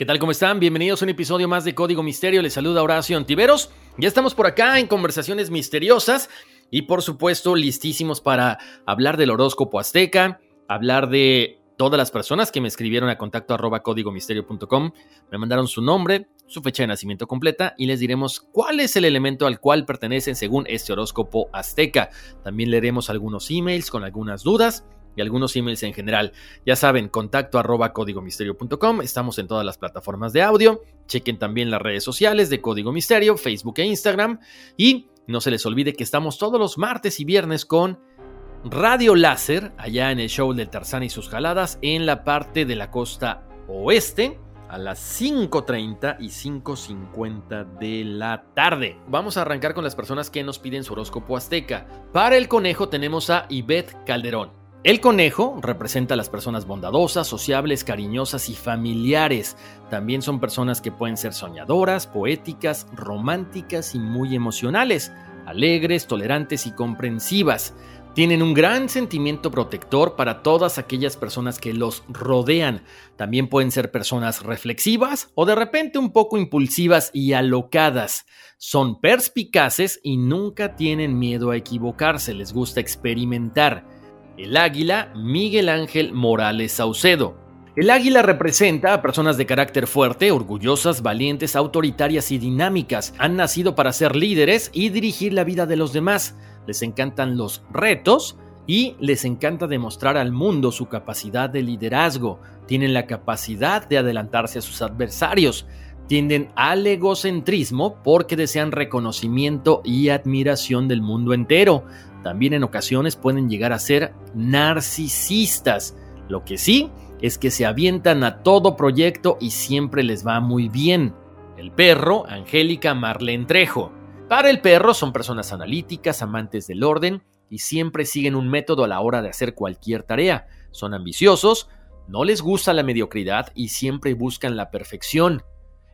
¿Qué tal? ¿Cómo están? Bienvenidos a un episodio más de Código Misterio. Les saluda Horacio Antiveros. Ya estamos por acá en conversaciones misteriosas y por supuesto listísimos para hablar del horóscopo azteca, hablar de todas las personas que me escribieron a contacto arroba códigomisterio.com, me mandaron su nombre, su fecha de nacimiento completa y les diremos cuál es el elemento al cual pertenecen según este horóscopo azteca. También leeremos algunos emails con algunas dudas algunos emails en general. Ya saben, contacto arroba códigomisterio.com. Estamos en todas las plataformas de audio. Chequen también las redes sociales de Código Misterio, Facebook e Instagram. Y no se les olvide que estamos todos los martes y viernes con Radio Láser, allá en el show del Tarzán y sus jaladas, en la parte de la costa oeste a las 5.30 y 5.50 de la tarde. Vamos a arrancar con las personas que nos piden su horóscopo azteca. Para el conejo tenemos a Ivette Calderón. El conejo representa a las personas bondadosas, sociables, cariñosas y familiares. También son personas que pueden ser soñadoras, poéticas, románticas y muy emocionales, alegres, tolerantes y comprensivas. Tienen un gran sentimiento protector para todas aquellas personas que los rodean. También pueden ser personas reflexivas o de repente un poco impulsivas y alocadas. Son perspicaces y nunca tienen miedo a equivocarse, les gusta experimentar el águila Miguel Ángel Morales Saucedo. El águila representa a personas de carácter fuerte, orgullosas, valientes, autoritarias y dinámicas. Han nacido para ser líderes y dirigir la vida de los demás. Les encantan los retos y les encanta demostrar al mundo su capacidad de liderazgo. Tienen la capacidad de adelantarse a sus adversarios. Tienden al egocentrismo porque desean reconocimiento y admiración del mundo entero. También en ocasiones pueden llegar a ser narcisistas. Lo que sí es que se avientan a todo proyecto y siempre les va muy bien. El perro, Angélica Marlene Trejo. Para el perro son personas analíticas, amantes del orden y siempre siguen un método a la hora de hacer cualquier tarea. Son ambiciosos, no les gusta la mediocridad y siempre buscan la perfección.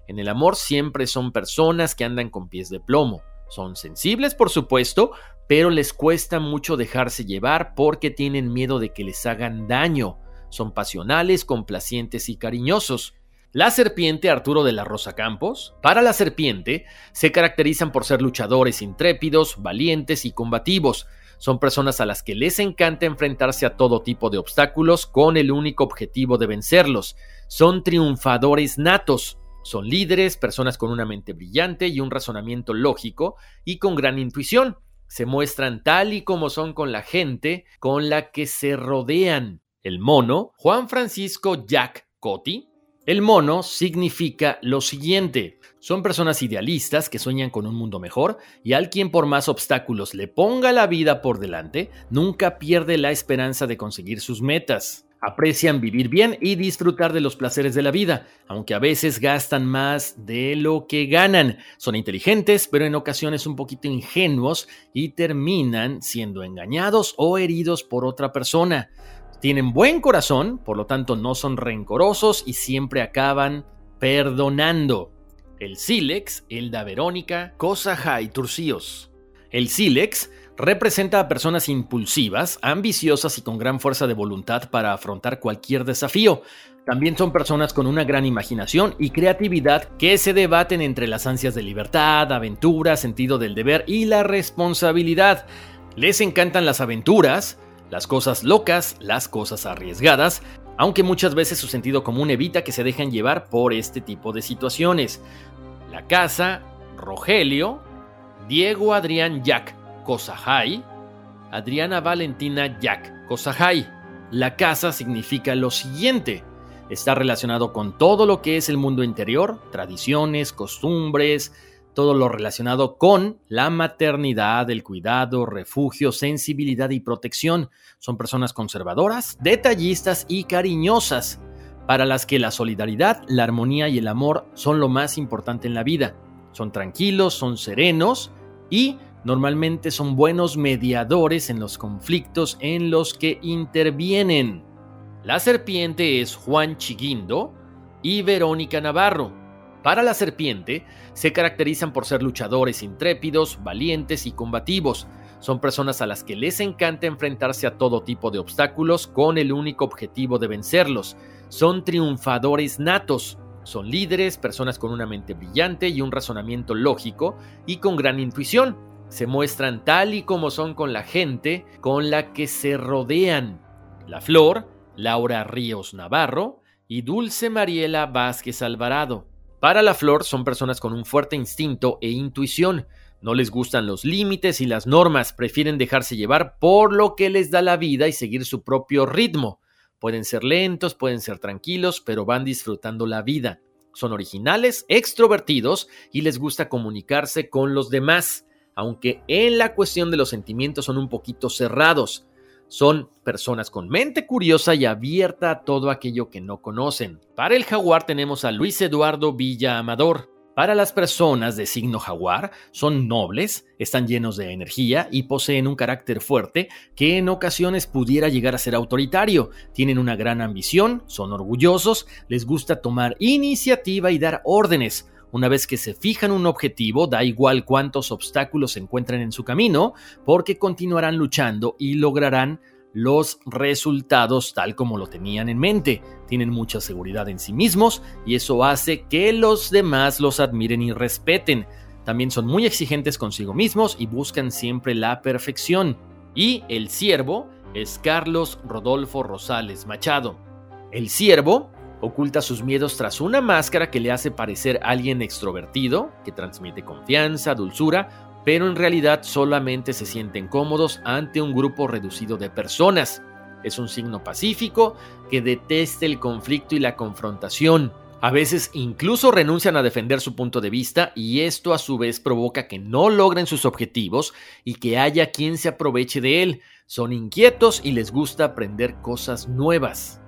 En el amor siempre son personas que andan con pies de plomo. Son sensibles, por supuesto, pero les cuesta mucho dejarse llevar porque tienen miedo de que les hagan daño. Son pasionales, complacientes y cariñosos. La serpiente Arturo de la Rosa Campos. Para la serpiente, se caracterizan por ser luchadores intrépidos, valientes y combativos. Son personas a las que les encanta enfrentarse a todo tipo de obstáculos con el único objetivo de vencerlos. Son triunfadores natos. Son líderes, personas con una mente brillante y un razonamiento lógico y con gran intuición se muestran tal y como son con la gente con la que se rodean. El mono, Juan Francisco Jack Cotti. El mono significa lo siguiente. Son personas idealistas que sueñan con un mundo mejor y al quien por más obstáculos le ponga la vida por delante, nunca pierde la esperanza de conseguir sus metas. Aprecian vivir bien y disfrutar de los placeres de la vida, aunque a veces gastan más de lo que ganan. Son inteligentes, pero en ocasiones un poquito ingenuos y terminan siendo engañados o heridos por otra persona. Tienen buen corazón, por lo tanto no son rencorosos y siempre acaban perdonando. El sílex, Elda Verónica, Cosa y Turcíos. El sílex Representa a personas impulsivas, ambiciosas y con gran fuerza de voluntad para afrontar cualquier desafío. También son personas con una gran imaginación y creatividad que se debaten entre las ansias de libertad, aventura, sentido del deber y la responsabilidad. Les encantan las aventuras, las cosas locas, las cosas arriesgadas, aunque muchas veces su sentido común evita que se dejen llevar por este tipo de situaciones. La casa, Rogelio, Diego Adrián Jack Cosajay, Adriana Valentina Jack Cosajay. La casa significa lo siguiente. Está relacionado con todo lo que es el mundo interior, tradiciones, costumbres, todo lo relacionado con la maternidad, el cuidado, refugio, sensibilidad y protección. Son personas conservadoras, detallistas y cariñosas, para las que la solidaridad, la armonía y el amor son lo más importante en la vida. Son tranquilos, son serenos y normalmente son buenos mediadores en los conflictos en los que intervienen. La serpiente es Juan Chiguindo y Verónica Navarro para la serpiente, se caracterizan por ser luchadores intrépidos, valientes y combativos. Son personas a las que les encanta enfrentarse a todo tipo de obstáculos con el único objetivo de vencerlos. Son triunfadores natos. Son líderes, personas con una mente brillante y un razonamiento lógico y con gran intuición. Se muestran tal y como son con la gente con la que se rodean. La Flor, Laura Ríos Navarro y Dulce Mariela Vázquez Alvarado. Para la flor son personas con un fuerte instinto e intuición. No les gustan los límites y las normas, prefieren dejarse llevar por lo que les da la vida y seguir su propio ritmo. Pueden ser lentos, pueden ser tranquilos, pero van disfrutando la vida. Son originales, extrovertidos y les gusta comunicarse con los demás, aunque en la cuestión de los sentimientos son un poquito cerrados. Son personas con mente curiosa y abierta a todo aquello que no conocen. Para el jaguar tenemos a Luis Eduardo Villa Amador. Para las personas de signo jaguar, son nobles, están llenos de energía y poseen un carácter fuerte que en ocasiones pudiera llegar a ser autoritario. Tienen una gran ambición, son orgullosos, les gusta tomar iniciativa y dar órdenes. Una vez que se fijan un objetivo, da igual cuántos obstáculos se encuentren en su camino, porque continuarán luchando y lograrán los resultados tal como lo tenían en mente. Tienen mucha seguridad en sí mismos y eso hace que los demás los admiren y respeten. También son muy exigentes consigo mismos y buscan siempre la perfección. Y el siervo es Carlos Rodolfo Rosales Machado. El siervo Oculta sus miedos tras una máscara que le hace parecer alguien extrovertido, que transmite confianza, dulzura, pero en realidad solamente se sienten cómodos ante un grupo reducido de personas. Es un signo pacífico que detesta el conflicto y la confrontación. A veces incluso renuncian a defender su punto de vista y esto a su vez provoca que no logren sus objetivos y que haya quien se aproveche de él. Son inquietos y les gusta aprender cosas nuevas.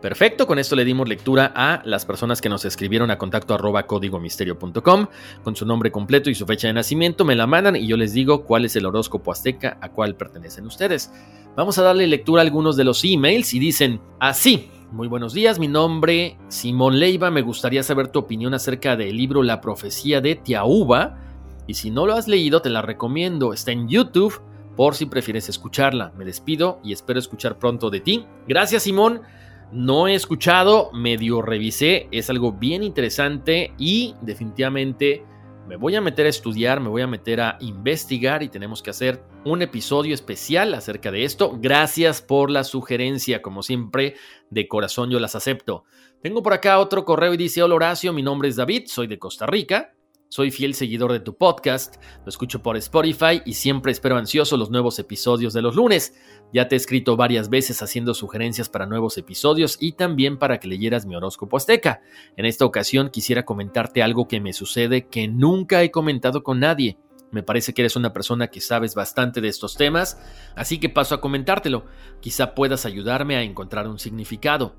Perfecto, con esto le dimos lectura a las personas que nos escribieron a contacto arroba códigomisterio.com con su nombre completo y su fecha de nacimiento, me la mandan y yo les digo cuál es el horóscopo azteca a cuál pertenecen ustedes. Vamos a darle lectura a algunos de los emails y dicen así. Muy buenos días, mi nombre Simón Leiva, me gustaría saber tu opinión acerca del libro La profecía de Tiaúba y si no lo has leído te la recomiendo, está en YouTube por si prefieres escucharla. Me despido y espero escuchar pronto de ti. Gracias Simón. No he escuchado, medio revisé, es algo bien interesante y definitivamente me voy a meter a estudiar, me voy a meter a investigar y tenemos que hacer un episodio especial acerca de esto. Gracias por la sugerencia, como siempre, de corazón yo las acepto. Tengo por acá otro correo y dice, hola Horacio, mi nombre es David, soy de Costa Rica. Soy fiel seguidor de tu podcast, lo escucho por Spotify y siempre espero ansioso los nuevos episodios de los lunes. Ya te he escrito varias veces haciendo sugerencias para nuevos episodios y también para que leyeras mi horóscopo azteca. En esta ocasión quisiera comentarte algo que me sucede que nunca he comentado con nadie. Me parece que eres una persona que sabes bastante de estos temas, así que paso a comentártelo. Quizá puedas ayudarme a encontrar un significado.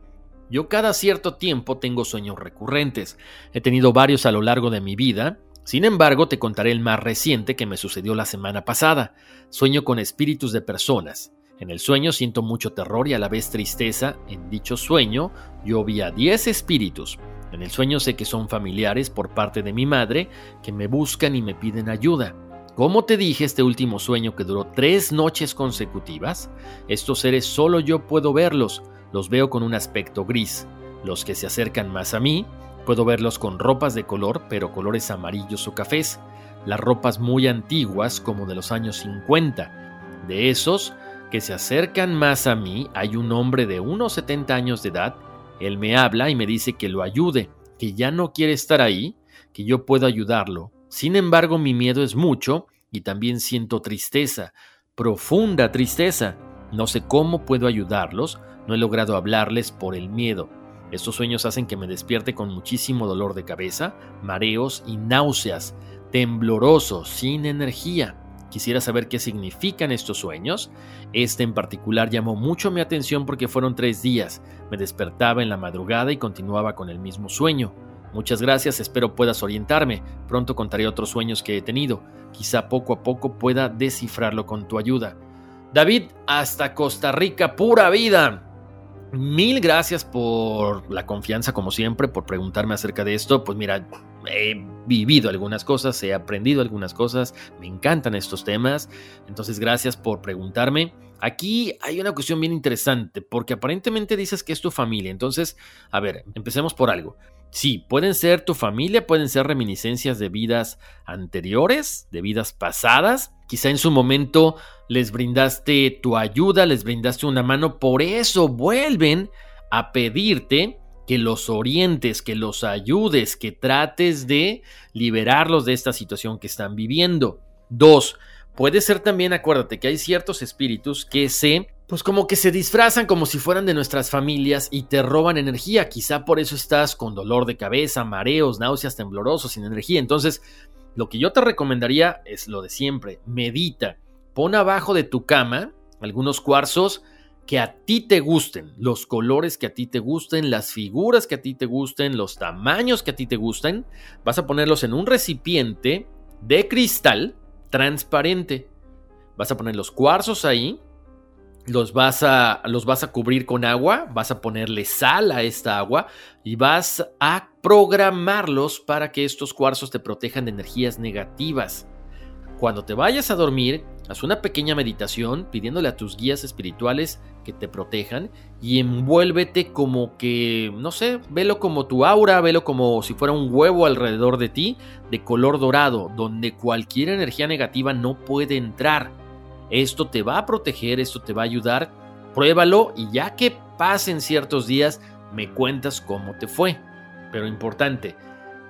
Yo cada cierto tiempo tengo sueños recurrentes. He tenido varios a lo largo de mi vida. Sin embargo, te contaré el más reciente que me sucedió la semana pasada. Sueño con espíritus de personas. En el sueño siento mucho terror y a la vez tristeza. En dicho sueño, yo vi a 10 espíritus. En el sueño sé que son familiares por parte de mi madre que me buscan y me piden ayuda. Como te dije, este último sueño que duró tres noches consecutivas, estos seres solo yo puedo verlos los veo con un aspecto gris. Los que se acercan más a mí, puedo verlos con ropas de color, pero colores amarillos o cafés. Las ropas muy antiguas, como de los años 50. De esos que se acercan más a mí, hay un hombre de unos 70 años de edad. Él me habla y me dice que lo ayude, que ya no quiere estar ahí, que yo puedo ayudarlo. Sin embargo, mi miedo es mucho y también siento tristeza, profunda tristeza. No sé cómo puedo ayudarlos, no he logrado hablarles por el miedo. Estos sueños hacen que me despierte con muchísimo dolor de cabeza, mareos y náuseas, tembloroso, sin energía. Quisiera saber qué significan estos sueños. Este en particular llamó mucho mi atención porque fueron tres días. Me despertaba en la madrugada y continuaba con el mismo sueño. Muchas gracias, espero puedas orientarme. Pronto contaré otros sueños que he tenido. Quizá poco a poco pueda descifrarlo con tu ayuda. David, hasta Costa Rica, pura vida. Mil gracias por la confianza, como siempre, por preguntarme acerca de esto. Pues mira, he vivido algunas cosas, he aprendido algunas cosas, me encantan estos temas. Entonces, gracias por preguntarme. Aquí hay una cuestión bien interesante, porque aparentemente dices que es tu familia. Entonces, a ver, empecemos por algo. Sí, pueden ser tu familia, pueden ser reminiscencias de vidas anteriores, de vidas pasadas. Quizá en su momento les brindaste tu ayuda, les brindaste una mano, por eso vuelven a pedirte que los orientes, que los ayudes, que trates de liberarlos de esta situación que están viviendo. Dos, puede ser también, acuérdate que hay ciertos espíritus que se pues como que se disfrazan como si fueran de nuestras familias y te roban energía. Quizá por eso estás con dolor de cabeza, mareos, náuseas, temblorosos, sin energía. Entonces, lo que yo te recomendaría es lo de siempre. Medita. Pon abajo de tu cama algunos cuarzos que a ti te gusten, los colores que a ti te gusten, las figuras que a ti te gusten, los tamaños que a ti te gusten. Vas a ponerlos en un recipiente de cristal transparente. Vas a poner los cuarzos ahí los vas, a, los vas a cubrir con agua, vas a ponerle sal a esta agua y vas a programarlos para que estos cuarzos te protejan de energías negativas. Cuando te vayas a dormir, haz una pequeña meditación pidiéndole a tus guías espirituales que te protejan y envuélvete como que, no sé, velo como tu aura, velo como si fuera un huevo alrededor de ti de color dorado, donde cualquier energía negativa no puede entrar. Esto te va a proteger, esto te va a ayudar. Pruébalo y ya que pasen ciertos días, me cuentas cómo te fue. Pero importante,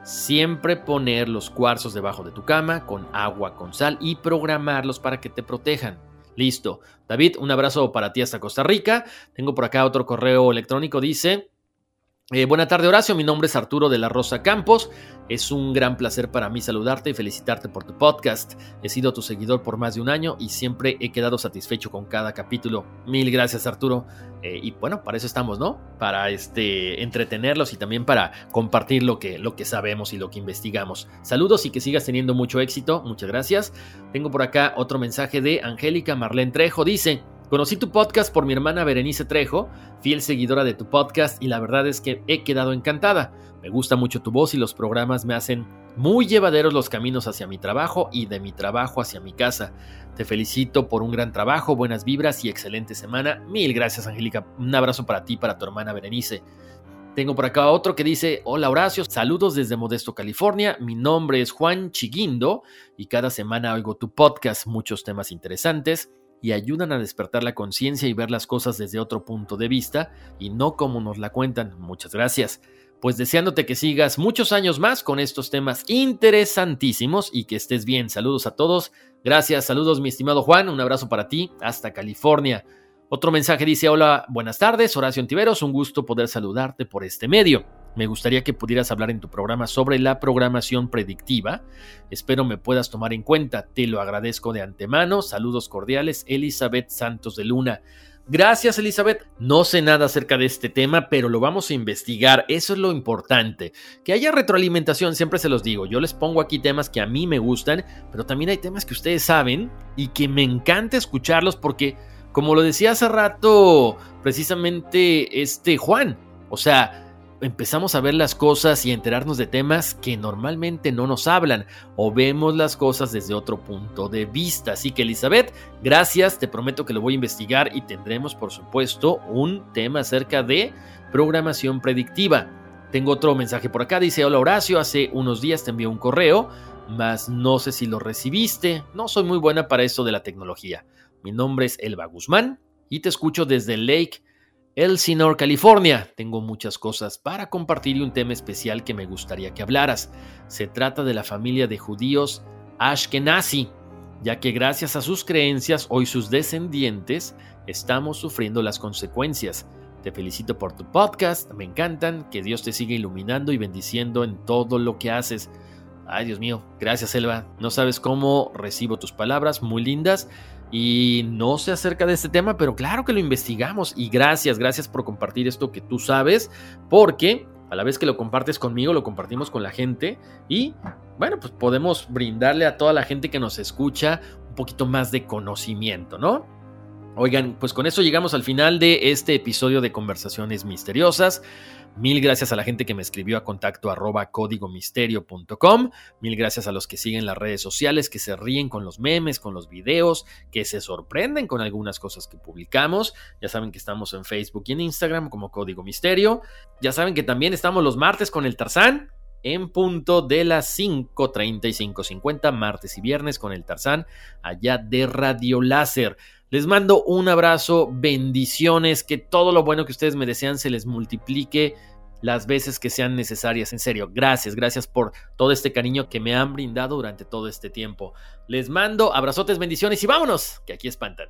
siempre poner los cuarzos debajo de tu cama con agua, con sal y programarlos para que te protejan. Listo. David, un abrazo para ti hasta Costa Rica. Tengo por acá otro correo electrónico, dice... Eh, buena tarde Horacio, mi nombre es Arturo de la Rosa Campos. Es un gran placer para mí saludarte y felicitarte por tu podcast. He sido tu seguidor por más de un año y siempre he quedado satisfecho con cada capítulo. Mil gracias Arturo. Eh, y bueno, para eso estamos, ¿no? Para este, entretenerlos y también para compartir lo que, lo que sabemos y lo que investigamos. Saludos y que sigas teniendo mucho éxito. Muchas gracias. Tengo por acá otro mensaje de Angélica Marlene Trejo. Dice... Conocí tu podcast por mi hermana Berenice Trejo, fiel seguidora de tu podcast, y la verdad es que he quedado encantada. Me gusta mucho tu voz y los programas me hacen muy llevaderos los caminos hacia mi trabajo y de mi trabajo hacia mi casa. Te felicito por un gran trabajo, buenas vibras y excelente semana. Mil gracias, Angélica. Un abrazo para ti y para tu hermana Berenice. Tengo por acá otro que dice, hola Horacio, saludos desde Modesto, California, mi nombre es Juan Chiguindo y cada semana oigo tu podcast, muchos temas interesantes y ayudan a despertar la conciencia y ver las cosas desde otro punto de vista y no como nos la cuentan. Muchas gracias. Pues deseándote que sigas muchos años más con estos temas interesantísimos y que estés bien. Saludos a todos. Gracias, saludos mi estimado Juan. Un abrazo para ti hasta California. Otro mensaje dice, hola, buenas tardes, Horacio Antiveros, un gusto poder saludarte por este medio. Me gustaría que pudieras hablar en tu programa sobre la programación predictiva. Espero me puedas tomar en cuenta. Te lo agradezco de antemano. Saludos cordiales, Elizabeth Santos de Luna. Gracias, Elizabeth. No sé nada acerca de este tema, pero lo vamos a investigar. Eso es lo importante. Que haya retroalimentación, siempre se los digo. Yo les pongo aquí temas que a mí me gustan, pero también hay temas que ustedes saben y que me encanta escucharlos porque, como lo decía hace rato, precisamente este Juan, o sea, empezamos a ver las cosas y enterarnos de temas que normalmente no nos hablan o vemos las cosas desde otro punto de vista. Así que Elizabeth, gracias, te prometo que lo voy a investigar y tendremos por supuesto un tema acerca de programación predictiva. Tengo otro mensaje por acá, dice, hola Horacio, hace unos días te envié un correo, mas no sé si lo recibiste, no soy muy buena para eso de la tecnología. Mi nombre es Elba Guzmán y te escucho desde Lake Elsinore, California. Tengo muchas cosas para compartir y un tema especial que me gustaría que hablaras. Se trata de la familia de judíos Ashkenazi, ya que gracias a sus creencias, hoy sus descendientes estamos sufriendo las consecuencias. Te felicito por tu podcast, me encantan, que Dios te siga iluminando y bendiciendo en todo lo que haces. Ay, Dios mío, gracias, Elba. No sabes cómo recibo tus palabras, muy lindas. Y no sé acerca de este tema, pero claro que lo investigamos. Y gracias, gracias por compartir esto que tú sabes, porque a la vez que lo compartes conmigo, lo compartimos con la gente. Y bueno, pues podemos brindarle a toda la gente que nos escucha un poquito más de conocimiento, ¿no? Oigan, pues con eso llegamos al final de este episodio de Conversaciones Misteriosas. Mil gracias a la gente que me escribió a contacto arroba códigomisterio.com. Mil gracias a los que siguen las redes sociales, que se ríen con los memes, con los videos, que se sorprenden con algunas cosas que publicamos. Ya saben que estamos en Facebook y en Instagram como Código Misterio. Ya saben que también estamos los martes con el Tarzán en punto de las 5.30 y 5.50, martes y viernes con el Tarzán, allá de Radio Láser. Les mando un abrazo, bendiciones, que todo lo bueno que ustedes me desean se les multiplique las veces que sean necesarias. En serio, gracias, gracias por todo este cariño que me han brindado durante todo este tiempo. Les mando abrazotes, bendiciones y vámonos, que aquí espantan.